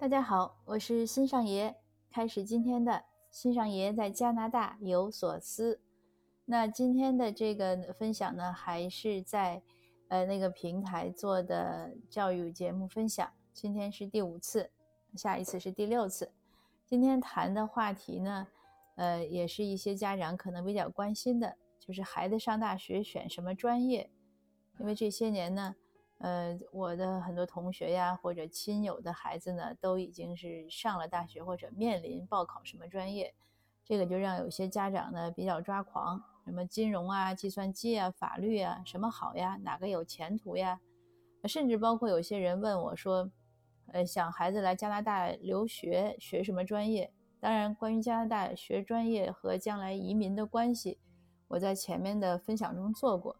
大家好，我是新上爷，开始今天的新上爷在加拿大有所思。那今天的这个分享呢，还是在呃那个平台做的教育节目分享。今天是第五次，下一次是第六次。今天谈的话题呢，呃，也是一些家长可能比较关心的，就是孩子上大学选什么专业，因为这些年呢。呃，我的很多同学呀，或者亲友的孩子呢，都已经是上了大学或者面临报考什么专业，这个就让有些家长呢比较抓狂，什么金融啊、计算机啊、法律啊，什么好呀？哪个有前途呀？甚至包括有些人问我说，呃，想孩子来加拿大留学，学什么专业？当然，关于加拿大学专业和将来移民的关系，我在前面的分享中做过。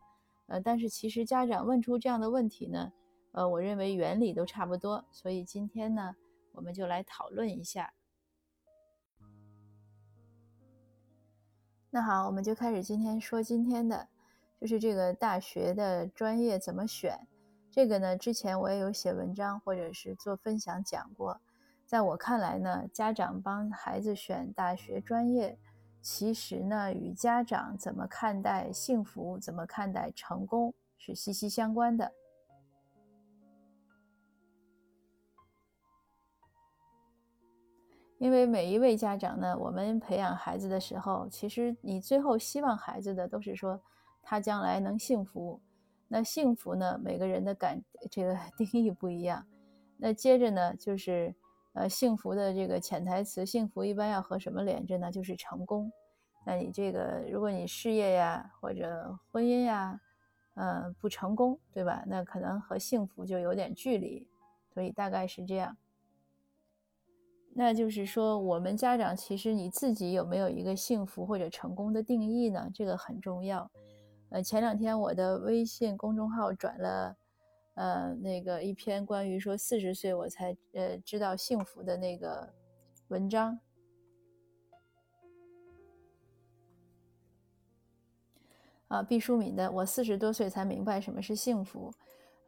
呃，但是其实家长问出这样的问题呢，呃，我认为原理都差不多，所以今天呢，我们就来讨论一下。那好，我们就开始今天说今天的，就是这个大学的专业怎么选。这个呢，之前我也有写文章或者是做分享讲过。在我看来呢，家长帮孩子选大学专业。其实呢，与家长怎么看待幸福、怎么看待成功是息息相关的。因为每一位家长呢，我们培养孩子的时候，其实你最后希望孩子的都是说他将来能幸福。那幸福呢，每个人的感这个 定义不一样。那接着呢，就是。呃，幸福的这个潜台词，幸福一般要和什么连着呢？就是成功。那你这个，如果你事业呀或者婚姻呀，呃，不成功，对吧？那可能和幸福就有点距离。所以大概是这样。那就是说，我们家长其实你自己有没有一个幸福或者成功的定义呢？这个很重要。呃，前两天我的微信公众号转了。呃，那个一篇关于说四十岁我才呃知道幸福的那个文章，啊，毕淑敏的《我四十多岁才明白什么是幸福》，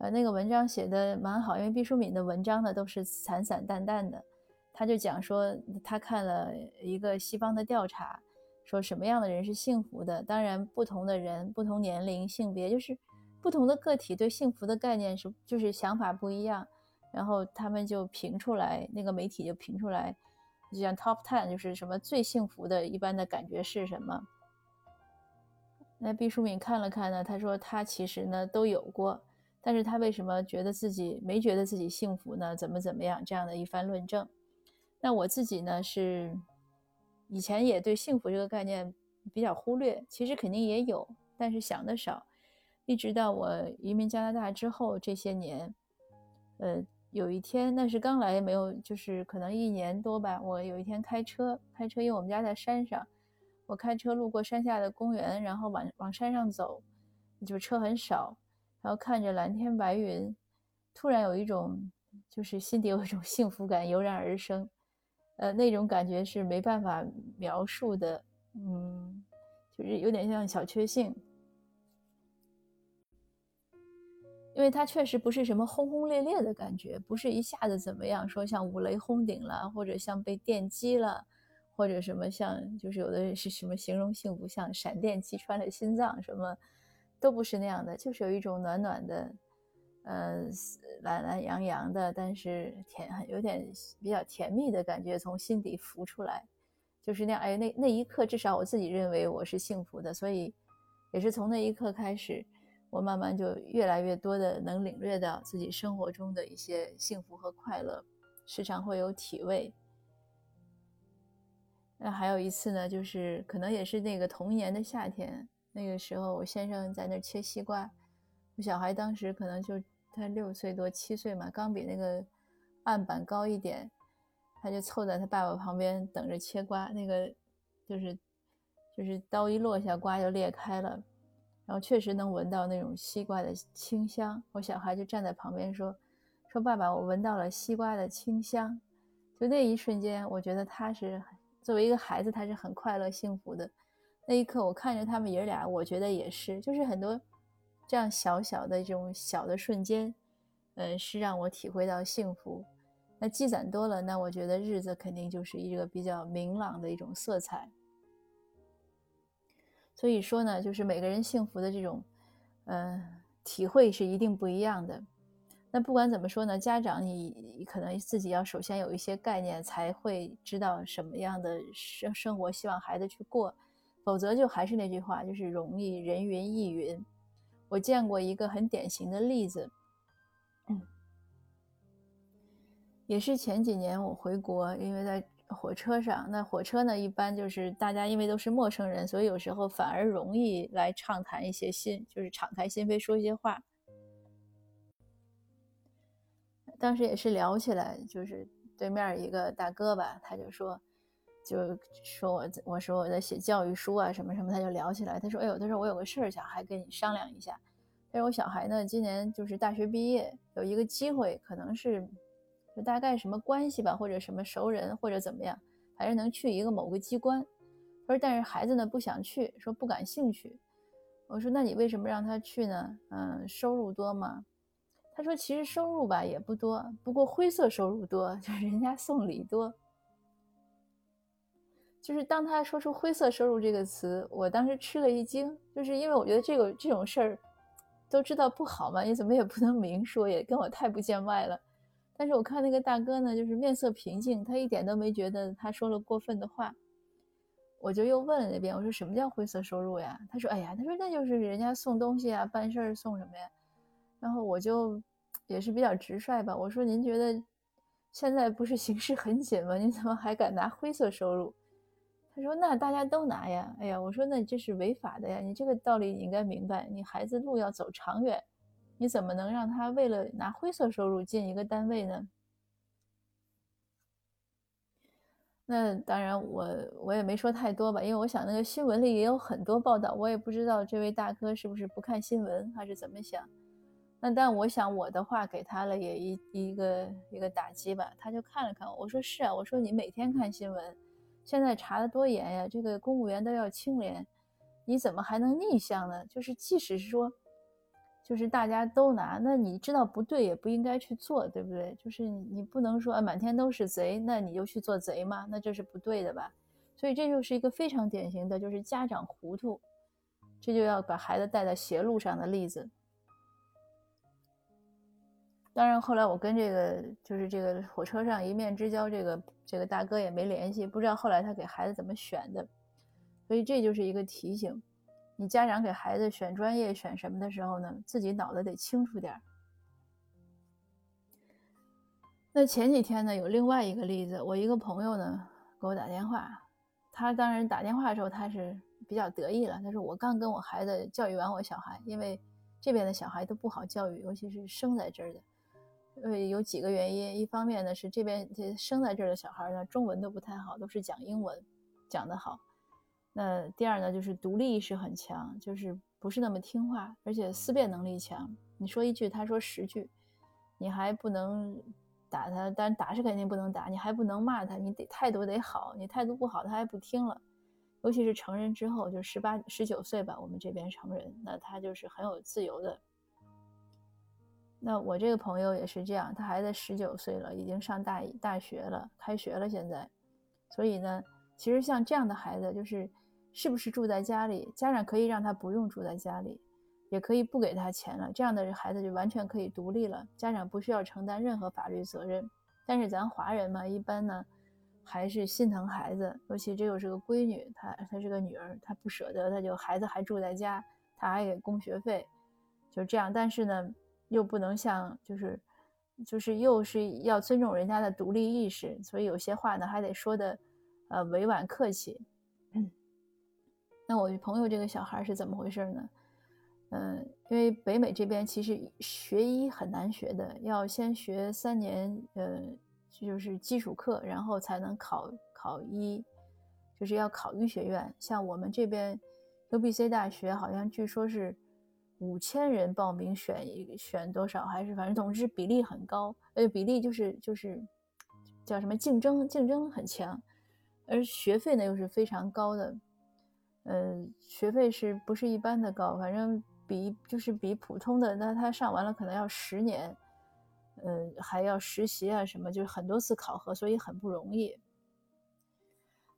呃，那个文章写的蛮好，因为毕淑敏的文章呢都是散散淡淡的，他就讲说他看了一个西方的调查，说什么样的人是幸福的，当然不同的人、不同年龄、性别就是。不同的个体对幸福的概念是，就是想法不一样，然后他们就评出来，那个媒体就评出来，就像 top ten，就是什么最幸福的一般的感觉是什么？那毕淑敏看了看呢，他说他其实呢都有过，但是他为什么觉得自己没觉得自己幸福呢？怎么怎么样这样的一番论证？那我自己呢是以前也对幸福这个概念比较忽略，其实肯定也有，但是想的少。一直到我移民加拿大之后，这些年，呃，有一天那是刚来没有，就是可能一年多吧。我有一天开车，开车，因为我们家在山上，我开车路过山下的公园，然后往往山上走，就车很少，然后看着蓝天白云，突然有一种就是心底有一种幸福感油然而生，呃，那种感觉是没办法描述的，嗯，就是有点像小确幸。因为它确实不是什么轰轰烈烈的感觉，不是一下子怎么样，说像五雷轰顶了，或者像被电击了，或者什么像就是有的是什么形容幸福，像闪电击穿了心脏，什么都不是那样的，就是有一种暖暖的，呃，懒懒洋洋的，但是甜，有点比较甜蜜的感觉从心底浮出来，就是那样。哎，那那一刻，至少我自己认为我是幸福的，所以也是从那一刻开始。我慢慢就越来越多的能领略到自己生活中的一些幸福和快乐，时常会有体味。那还有一次呢，就是可能也是那个童年的夏天，那个时候我先生在那儿切西瓜，我小孩当时可能就他六岁多七岁嘛，刚比那个案板高一点，他就凑在他爸爸旁边等着切瓜，那个就是就是刀一落下，瓜就裂开了。然后确实能闻到那种西瓜的清香，我小孩就站在旁边说：“说爸爸，我闻到了西瓜的清香。”就那一瞬间，我觉得他是作为一个孩子，他是很快乐幸福的。那一刻，我看着他们爷俩，我觉得也是，就是很多这样小小的这种小的瞬间，嗯，是让我体会到幸福。那积攒多了，那我觉得日子肯定就是一个比较明朗的一种色彩。所以说呢，就是每个人幸福的这种，嗯，体会是一定不一样的。那不管怎么说呢，家长你可能自己要首先有一些概念，才会知道什么样的生生活希望孩子去过，否则就还是那句话，就是容易人云亦云。我见过一个很典型的例子，也是前几年我回国，因为在。火车上，那火车呢？一般就是大家因为都是陌生人，所以有时候反而容易来畅谈一些心，就是敞开心扉说一些话。当时也是聊起来，就是对面一个大哥吧，他就说，就说我我说我在写教育书啊什么什么，他就聊起来。他说：“哎呦，他说我有个事儿想还跟你商量一下。他说我小孩呢，今年就是大学毕业，有一个机会，可能是。”就大概什么关系吧，或者什么熟人，或者怎么样，反正能去一个某个机关。他说，但是孩子呢不想去，说不感兴趣。我说，那你为什么让他去呢？嗯，收入多吗？他说，其实收入吧也不多，不过灰色收入多，就是人家送礼多。就是当他说出“灰色收入”这个词，我当时吃了一惊，就是因为我觉得这个这种事儿都知道不好嘛，你怎么也不能明说，也跟我太不见外了。但是我看那个大哥呢，就是面色平静，他一点都没觉得他说了过分的话。我就又问了那边，我说什么叫灰色收入呀？他说，哎呀，他说那就是人家送东西啊，办事儿送什么呀。然后我就也是比较直率吧，我说您觉得现在不是形势很紧吗？您怎么还敢拿灰色收入？他说那大家都拿呀。哎呀，我说那这是违法的呀，你这个道理你应该明白，你孩子路要走长远。你怎么能让他为了拿灰色收入进一个单位呢？那当然，我我也没说太多吧，因为我想那个新闻里也有很多报道，我也不知道这位大哥是不是不看新闻还是怎么想。那但我想我的话给他了也一一个一个打击吧，他就看了看我，说是啊，我说你每天看新闻，现在查的多严呀，这个公务员都要清廉，你怎么还能逆向呢？就是即使是说。就是大家都拿，那你知道不对也不应该去做，对不对？就是你不能说满天都是贼，那你就去做贼吗？那这是不对的吧？所以这就是一个非常典型的，就是家长糊涂，这就要把孩子带在邪路上的例子。当然后来我跟这个就是这个火车上一面之交这个这个大哥也没联系，不知道后来他给孩子怎么选的，所以这就是一个提醒。你家长给孩子选专业、选什么的时候呢，自己脑子得清楚点儿。那前几天呢，有另外一个例子，我一个朋友呢给我打电话，他当然打电话的时候他是比较得意了，他说我刚跟我孩子教育完我小孩，因为这边的小孩都不好教育，尤其是生在这儿的，呃，有几个原因，一方面呢是这边这生在这儿的小孩呢中文都不太好，都是讲英文讲得好。那第二呢，就是独立意识很强，就是不是那么听话，而且思辨能力强。你说一句，他说十句，你还不能打他，但打是肯定不能打，你还不能骂他，你得态度得好，你态度不好，他还不听了。尤其是成人之后，就十八、十九岁吧，我们这边成人，那他就是很有自由的。那我这个朋友也是这样，他孩子十九岁了，已经上大大学了，开学了现在，所以呢，其实像这样的孩子就是。是不是住在家里？家长可以让他不用住在家里，也可以不给他钱了。这样的孩子就完全可以独立了，家长不需要承担任何法律责任。但是咱华人嘛，一般呢还是心疼孩子，尤其这又是个闺女，她她是个女儿，她不舍得，她就孩子还住在家，她还给供学费，就这样。但是呢，又不能像就是就是又是要尊重人家的独立意识，所以有些话呢还得说的呃委婉客气。那我朋友这个小孩是怎么回事呢？嗯，因为北美这边其实学医很难学的，要先学三年，呃，就是基础课，然后才能考考医，就是要考医学院。像我们这边 U B C 大学，好像据说是五千人报名选一选多少，还是反正总之比例很高，呃，比例就是就是叫什么竞争竞争很强，而学费呢又是非常高的。嗯，学费是不是一般的高？反正比就是比普通的，那他上完了可能要十年，呃，还要实习啊什么，就是很多次考核，所以很不容易。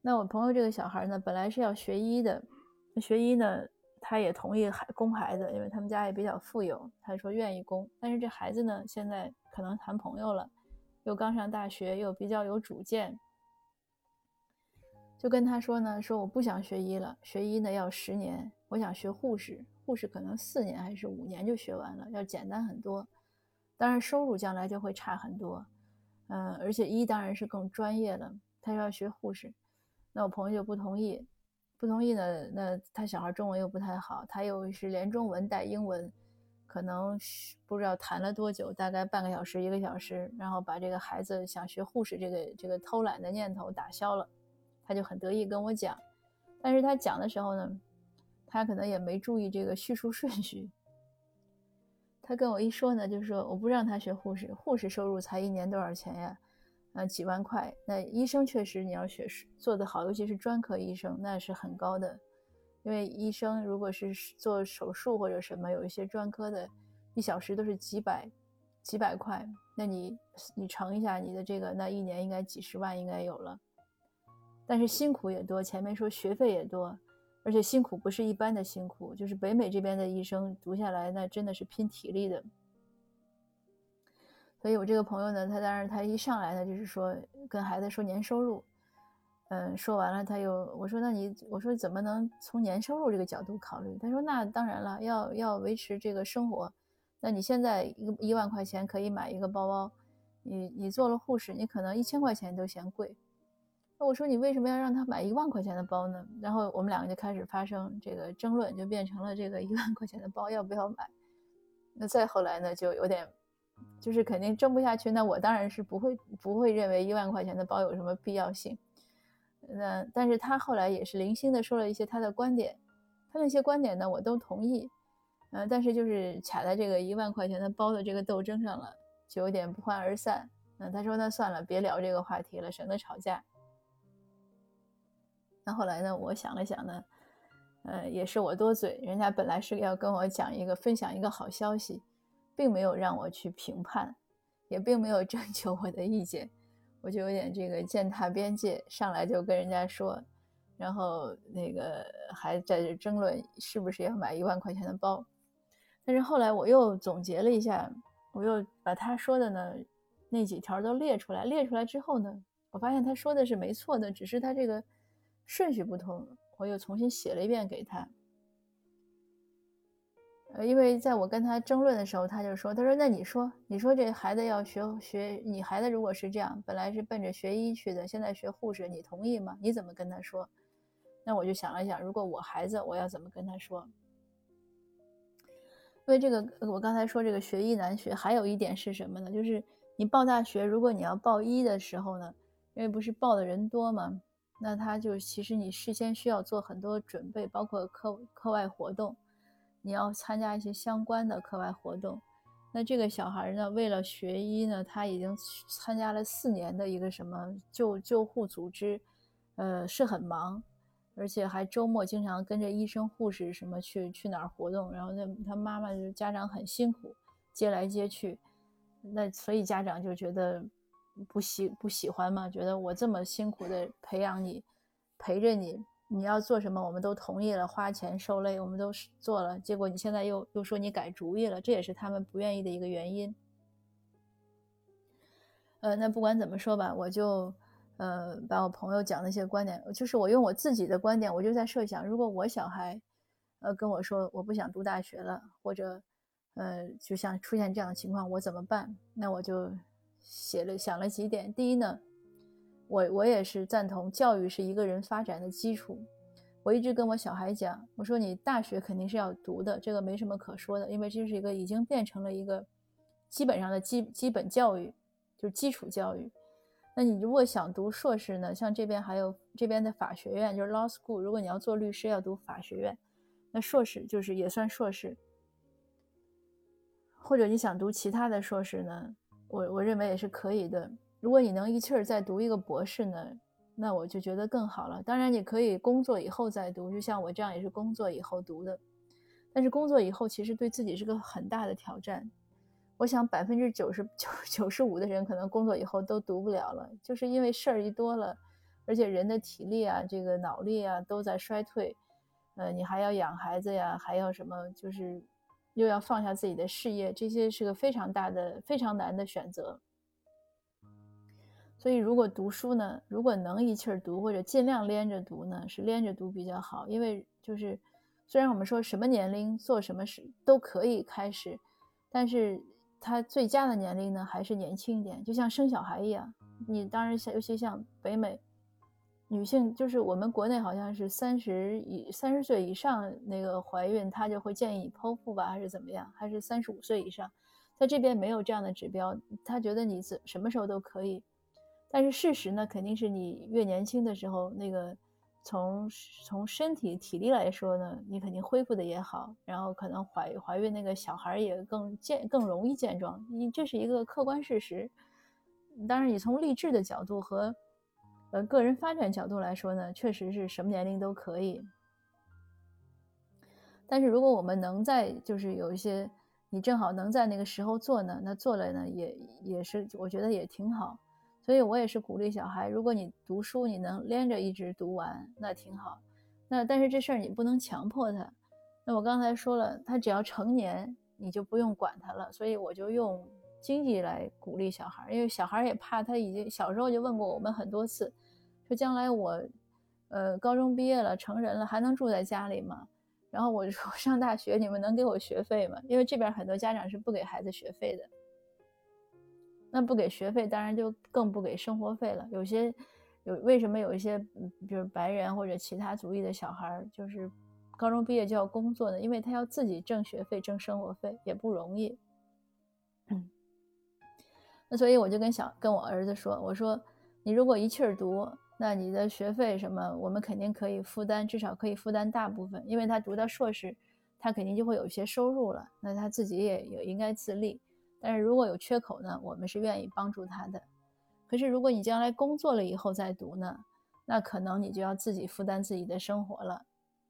那我朋友这个小孩呢，本来是要学医的，学医呢，他也同意孩供孩子，因为他们家也比较富有，他说愿意供。但是这孩子呢，现在可能谈朋友了，又刚上大学，又比较有主见，就跟他说呢，说我不想学医了，学医呢要十年，我想学护士，护士可能四年还是五年就学完了，要简单很多，当然收入将来就会差很多，嗯，而且医当然是更专业了，他要学护士。那我朋友就不同意，不同意呢。那他小孩中文又不太好，他又是连中文带英文，可能不知道谈了多久，大概半个小时一个小时，然后把这个孩子想学护士这个这个偷懒的念头打消了。他就很得意跟我讲，但是他讲的时候呢，他可能也没注意这个叙述顺序。他跟我一说呢，就是说我不让他学护士，护士收入才一年多少钱呀？呃，几万块。那医生确实你要学做得好，尤其是专科医生，那是很高的。因为医生如果是做手术或者什么，有一些专科的，一小时都是几百几百块。那你你乘一下你的这个，那一年应该几十万应该有了。但是辛苦也多，前面说学费也多，而且辛苦不是一般的辛苦，就是北美这边的医生读下来，那真的是拼体力的。所以我这个朋友呢，他当然他一上来呢，就是说跟孩子说年收入，嗯，说完了他又我说那你我说怎么能从年收入这个角度考虑？他说那当然了，要要维持这个生活，那你现在一一万块钱可以买一个包包，你你做了护士，你可能一千块钱都嫌贵。我说你为什么要让他买一万块钱的包呢？然后我们两个就开始发生这个争论，就变成了这个一万块钱的包要不要买？那再后来呢，就有点。就是肯定争不下去，那我当然是不会不会认为一万块钱的包有什么必要性。那但是他后来也是零星的说了一些他的观点，他那些观点呢我都同意，嗯，但是就是卡在这个一万块钱的包的这个斗争上了，就有点不欢而散。那，他说那算了，别聊这个话题了，省得吵架。那后来呢，我想了想呢，呃，也是我多嘴，人家本来是要跟我讲一个分享一个好消息。并没有让我去评判，也并没有征求我的意见，我就有点这个践踏边界，上来就跟人家说，然后那个还在这争论是不是要买一万块钱的包。但是后来我又总结了一下，我又把他说的呢那几条都列出来，列出来之后呢，我发现他说的是没错的，只是他这个顺序不同，我又重新写了一遍给他。呃，因为在我跟他争论的时候，他就说：“他说那你说，你说这孩子要学学，你孩子如果是这样，本来是奔着学医去的，现在学护士，你同意吗？你怎么跟他说？”那我就想了想，如果我孩子，我要怎么跟他说？因为这个，我刚才说这个学医难学，还有一点是什么呢？就是你报大学，如果你要报医的时候呢，因为不是报的人多吗，那他就其实你事先需要做很多准备，包括课课外活动。你要参加一些相关的课外活动，那这个小孩呢，为了学医呢，他已经参加了四年的一个什么救救护组织，呃，是很忙，而且还周末经常跟着医生护士什么去去哪儿活动，然后那他妈妈就家长很辛苦，接来接去，那所以家长就觉得不喜不喜欢嘛，觉得我这么辛苦的培养你，陪着你。你要做什么，我们都同意了，花钱受累，我们都做了。结果你现在又又说你改主意了，这也是他们不愿意的一个原因。呃，那不管怎么说吧，我就呃把我朋友讲那些观点，就是我用我自己的观点，我就在设想，如果我小孩呃跟我说我不想读大学了，或者呃就像出现这样的情况，我怎么办？那我就写了想了几点。第一呢。我我也是赞同教育是一个人发展的基础。我一直跟我小孩讲，我说你大学肯定是要读的，这个没什么可说的，因为这是一个已经变成了一个基本上的基基本教育，就是基础教育。那你如果想读硕士呢，像这边还有这边的法学院，就是 law school。如果你要做律师，要读法学院，那硕士就是也算硕士。或者你想读其他的硕士呢，我我认为也是可以的。如果你能一气儿再读一个博士呢，那我就觉得更好了。当然，你可以工作以后再读，就像我这样也是工作以后读的。但是工作以后其实对自己是个很大的挑战。我想百分之九十九九十五的人可能工作以后都读不了了，就是因为事儿一多了，而且人的体力啊、这个脑力啊都在衰退，呃，你还要养孩子呀，还要什么，就是又要放下自己的事业，这些是个非常大的、非常难的选择。所以，如果读书呢，如果能一气儿读或者尽量连着读呢，是连着读比较好，因为就是虽然我们说什么年龄做什么事都可以开始，但是。他最佳的年龄呢，还是年轻一点，就像生小孩一样。你当然像，尤其像北美女性，就是我们国内好像是三十以三十岁以上那个怀孕，她就会建议剖腹吧，还是怎么样？还是三十五岁以上，在这边没有这样的指标，她觉得你怎什么时候都可以。但是事实呢，肯定是你越年轻的时候那个。从从身体体力来说呢，你肯定恢复的也好，然后可能怀怀孕那个小孩也更健更容易健壮，你这是一个客观事实。当然，你从励志的角度和呃个人发展角度来说呢，确实是什么年龄都可以。但是如果我们能在就是有一些你正好能在那个时候做呢，那做了呢也也是我觉得也挺好。所以我也是鼓励小孩，如果你读书你能连着一直读完，那挺好。那但是这事儿你不能强迫他。那我刚才说了，他只要成年，你就不用管他了。所以我就用经济来鼓励小孩，因为小孩也怕他已经小时候就问过我们很多次，说将来我，呃，高中毕业了，成人了，还能住在家里吗？然后我就说上大学你们能给我学费吗？因为这边很多家长是不给孩子学费的。那不给学费，当然就更不给生活费了。有些有为什么有一些，比如白人或者其他族裔的小孩，就是高中毕业就要工作呢？因为他要自己挣学费、挣生活费，也不容易。嗯，那所以我就跟小跟我儿子说，我说你如果一气儿读，那你的学费什么，我们肯定可以负担，至少可以负担大部分，因为他读到硕士，他肯定就会有一些收入了，那他自己也也应该自立。但是如果有缺口呢，我们是愿意帮助他的。可是如果你将来工作了以后再读呢，那可能你就要自己负担自己的生活了。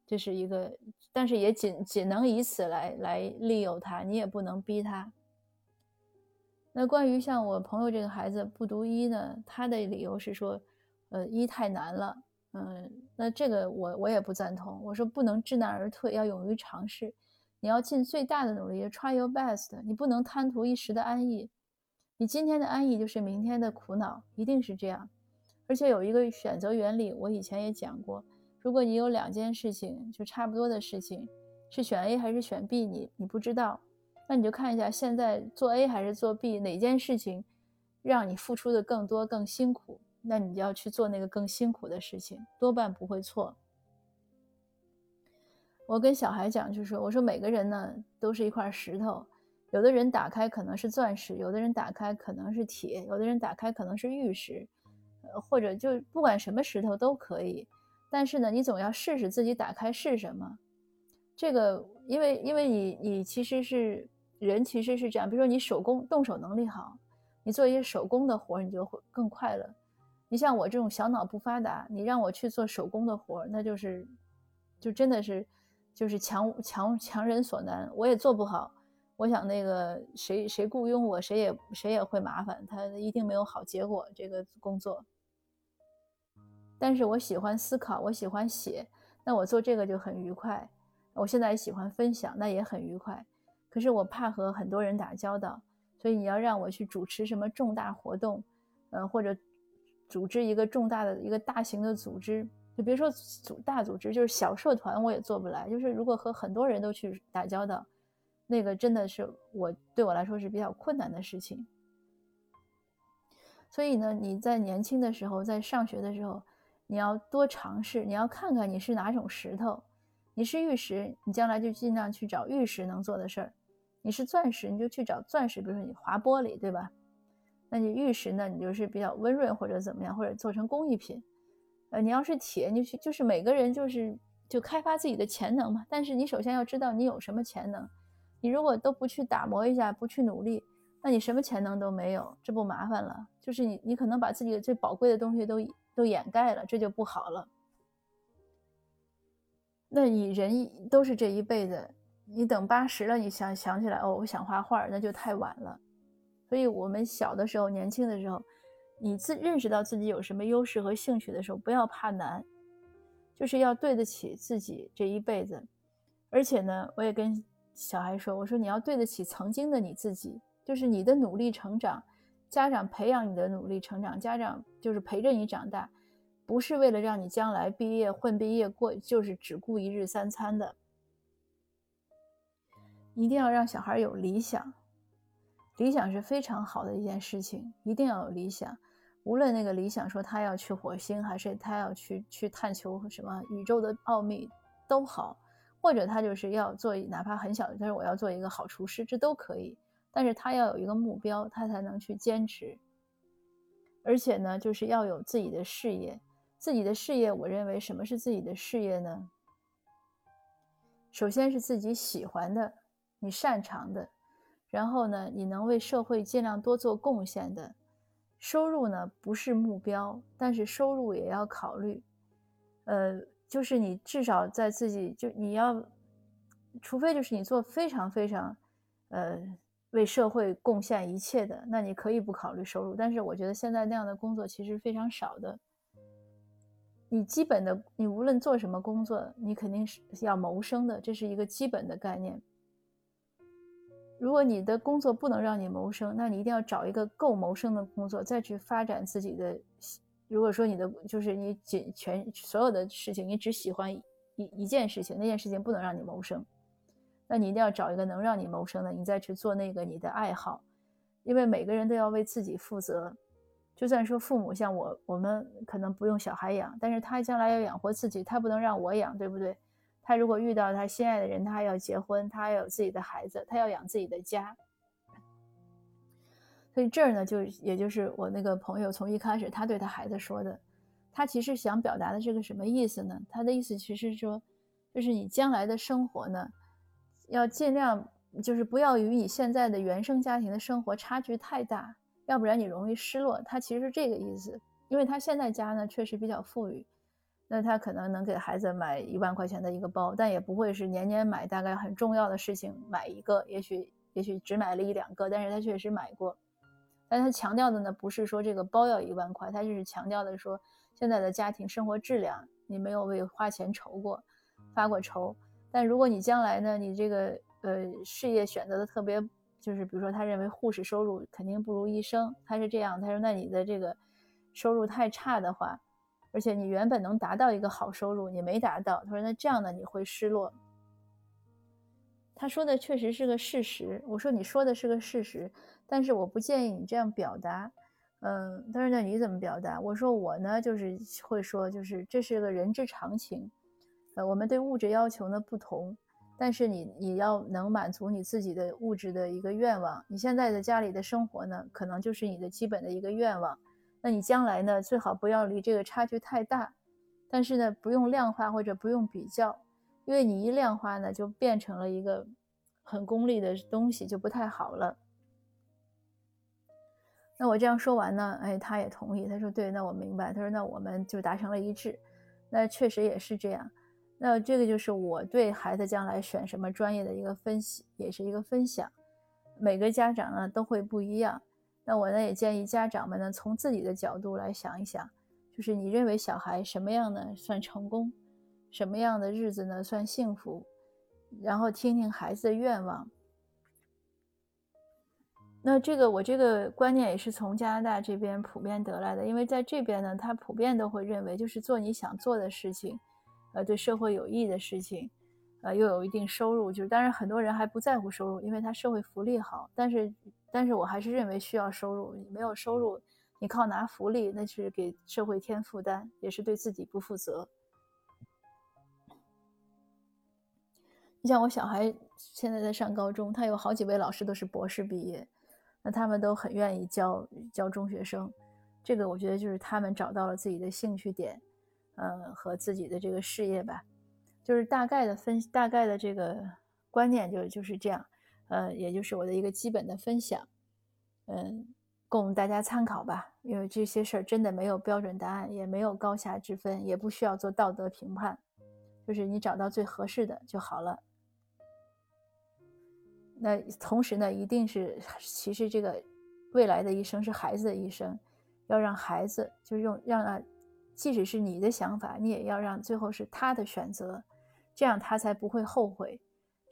这是一个，但是也仅仅能以此来来利诱他，你也不能逼他。那关于像我朋友这个孩子不读医呢，他的理由是说，呃，一太难了。嗯，那这个我我也不赞同。我说不能知难而退，要勇于尝试。你要尽最大的努力，try your best。你不能贪图一时的安逸，你今天的安逸就是明天的苦恼，一定是这样。而且有一个选择原理，我以前也讲过。如果你有两件事情就差不多的事情，是选 A 还是选 B，你你不知道，那你就看一下现在做 A 还是做 B，哪件事情让你付出的更多、更辛苦，那你就要去做那个更辛苦的事情，多半不会错。我跟小孩讲，就是我说每个人呢都是一块石头，有的人打开可能是钻石，有的人打开可能是铁，有的人打开可能是玉石，呃，或者就不管什么石头都可以。但是呢，你总要试试自己打开是什么。这个，因为因为你你其实是人，其实是这样。比如说你手工动手能力好，你做一些手工的活，你就会更快乐。你像我这种小脑不发达，你让我去做手工的活，那就是就真的是。就是强强强人所难，我也做不好。我想那个谁谁雇佣我，谁也谁也会麻烦，他一定没有好结果。这个工作，但是我喜欢思考，我喜欢写，那我做这个就很愉快。我现在也喜欢分享，那也很愉快。可是我怕和很多人打交道，所以你要让我去主持什么重大活动，呃，或者组织一个重大的一个大型的组织。就别说组大组织，就是小社团我也做不来。就是如果和很多人都去打交道，那个真的是我对我来说是比较困难的事情。所以呢，你在年轻的时候，在上学的时候，你要多尝试，你要看看你是哪种石头。你是玉石，你将来就尽量去找玉石能做的事儿；你是钻石，你就去找钻石，比如说你划玻璃，对吧？那你玉石呢，你就是比较温润或者怎么样，或者做成工艺品。呃，你要是铁，你去就是每个人就是就开发自己的潜能嘛。但是你首先要知道你有什么潜能，你如果都不去打磨一下，不去努力，那你什么潜能都没有，这不麻烦了？就是你你可能把自己的最宝贵的东西都都掩盖了，这就不好了。那你人都是这一辈子，你等八十了，你想想起来哦，我想画画，那就太晚了。所以我们小的时候、年轻的时候，你自认识到自己有什么优势和兴趣的时候，不要怕难，就是要对得起自己这一辈子。而且呢，我也跟小孩说，我说你要对得起曾经的你自己，就是你的努力成长，家长培养你的努力成长，家长就是陪着你长大，不是为了让你将来毕业混毕业过，就是只顾一日三餐的。一定要让小孩有理想，理想是非常好的一件事情，一定要有理想。无论那个理想说他要去火星，还是他要去去探求什么宇宙的奥秘都好，或者他就是要做哪怕很小的，他说我要做一个好厨师，这都可以。但是他要有一个目标，他才能去坚持。而且呢，就是要有自己的事业，自己的事业，我认为什么是自己的事业呢？首先是自己喜欢的。你擅长的，然后呢，你能为社会尽量多做贡献的，收入呢不是目标，但是收入也要考虑。呃，就是你至少在自己就你要，除非就是你做非常非常，呃，为社会贡献一切的，那你可以不考虑收入。但是我觉得现在那样的工作其实非常少的。你基本的，你无论做什么工作，你肯定是要谋生的，这是一个基本的概念。如果你的工作不能让你谋生，那你一定要找一个够谋生的工作，再去发展自己的。如果说你的就是你仅全所有的事情，你只喜欢一一件事情，那件事情不能让你谋生，那你一定要找一个能让你谋生的，你再去做那个你的爱好。因为每个人都要为自己负责，就算说父母像我，我们可能不用小孩养，但是他将来要养活自己，他不能让我养，对不对？他如果遇到他心爱的人，他要结婚，他要有自己的孩子，他要养自己的家。所以这儿呢，就也就是我那个朋友从一开始他对他孩子说的，他其实想表达的是个什么意思呢？他的意思其实说，就是你将来的生活呢，要尽量就是不要与你现在的原生家庭的生活差距太大，要不然你容易失落。他其实是这个意思，因为他现在家呢确实比较富裕。那他可能能给孩子买一万块钱的一个包，但也不会是年年买。大概很重要的事情买一个，也许也许只买了一两个，但是他确实买过。但他强调的呢，不是说这个包要一万块，他就是强调的说现在的家庭生活质量，你没有为花钱愁过，发过愁。但如果你将来呢，你这个呃事业选择的特别，就是比如说他认为护士收入肯定不如医生，他是这样，他说那你的这个收入太差的话。而且你原本能达到一个好收入，你没达到。他说：“那这样呢，你会失落。”他说的确实是个事实。我说：“你说的是个事实，但是我不建议你这样表达。”嗯，他说：“那你怎么表达？”我说：“我呢，就是会说，就是这是个人之常情。呃，我们对物质要求呢不同，但是你你要能满足你自己的物质的一个愿望。你现在的家里的生活呢，可能就是你的基本的一个愿望。”那你将来呢？最好不要离这个差距太大，但是呢，不用量化或者不用比较，因为你一量化呢，就变成了一个很功利的东西，就不太好了。那我这样说完呢，哎，他也同意，他说对，那我明白。他说那我们就达成了一致，那确实也是这样。那这个就是我对孩子将来选什么专业的一个分析，也是一个分享。每个家长呢都会不一样。那我呢也建议家长们呢从自己的角度来想一想，就是你认为小孩什么样呢算成功，什么样的日子呢算幸福，然后听听孩子的愿望。那这个我这个观念也是从加拿大这边普遍得来的，因为在这边呢，他普遍都会认为就是做你想做的事情，呃，对社会有益的事情，呃，又有一定收入，就是当然很多人还不在乎收入，因为他社会福利好，但是。但是我还是认为需要收入。你没有收入，你靠拿福利，那是给社会添负担，也是对自己不负责。你像我小孩现在在上高中，他有好几位老师都是博士毕业，那他们都很愿意教教中学生。这个我觉得就是他们找到了自己的兴趣点，呃，和自己的这个事业吧。就是大概的分，大概的这个观念就就是这样。呃，也就是我的一个基本的分享，嗯，供大家参考吧。因为这些事儿真的没有标准答案，也没有高下之分，也不需要做道德评判，就是你找到最合适的就好了。那同时呢，一定是其实这个未来的一生是孩子的一生，要让孩子就用让啊，即使是你的想法，你也要让最后是他的选择，这样他才不会后悔。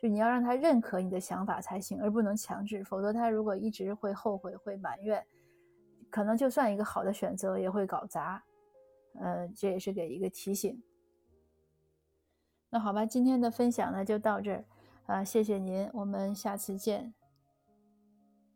就你要让他认可你的想法才行，而不能强制，否则他如果一直会后悔、会埋怨，可能就算一个好的选择也会搞砸。呃，这也是给一个提醒。那好吧，今天的分享呢就到这儿，啊，谢谢您，我们下次见。